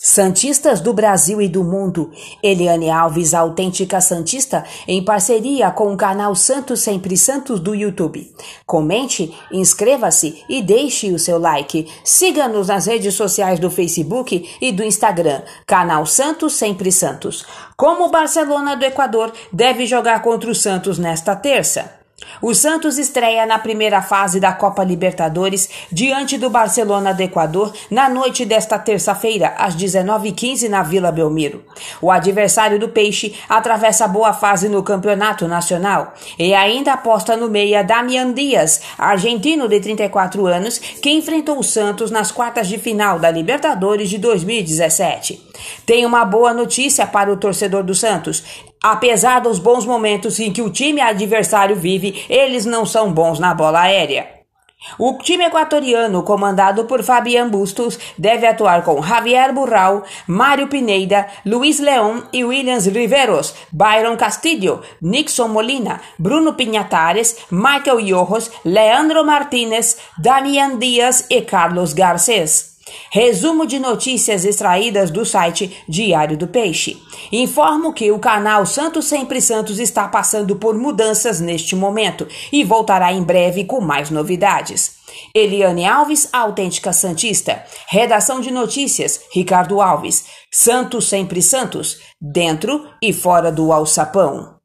Santistas do Brasil e do mundo, Eliane Alves, autêntica Santista, em parceria com o canal Santos Sempre Santos do YouTube. Comente, inscreva-se e deixe o seu like. Siga-nos nas redes sociais do Facebook e do Instagram, canal Santos Sempre Santos. Como o Barcelona do Equador deve jogar contra o Santos nesta terça? O Santos estreia na primeira fase da Copa Libertadores diante do Barcelona do Equador na noite desta terça-feira, às 19h15, na Vila Belmiro. O adversário do Peixe atravessa boa fase no campeonato nacional e ainda aposta no meia Damian Dias, argentino de 34 anos, que enfrentou o Santos nas quartas de final da Libertadores de 2017. Tem uma boa notícia para o torcedor do Santos. Apesar dos bons momentos em que o time adversário vive, eles não são bons na bola aérea. O time equatoriano, comandado por Fabian Bustos, deve atuar com Javier Burral, Mário Pineda, Luiz Leão e Williams Riveros, Byron Castillo, Nixon Molina, Bruno Pinhatares, Michael Yorros, Leandro Martinez, Damian Dias e Carlos Garcês. Resumo de notícias extraídas do site Diário do Peixe. Informo que o canal Santos Sempre Santos está passando por mudanças neste momento e voltará em breve com mais novidades. Eliane Alves, autêntica Santista. Redação de notícias, Ricardo Alves. Santos Sempre Santos, dentro e fora do alçapão.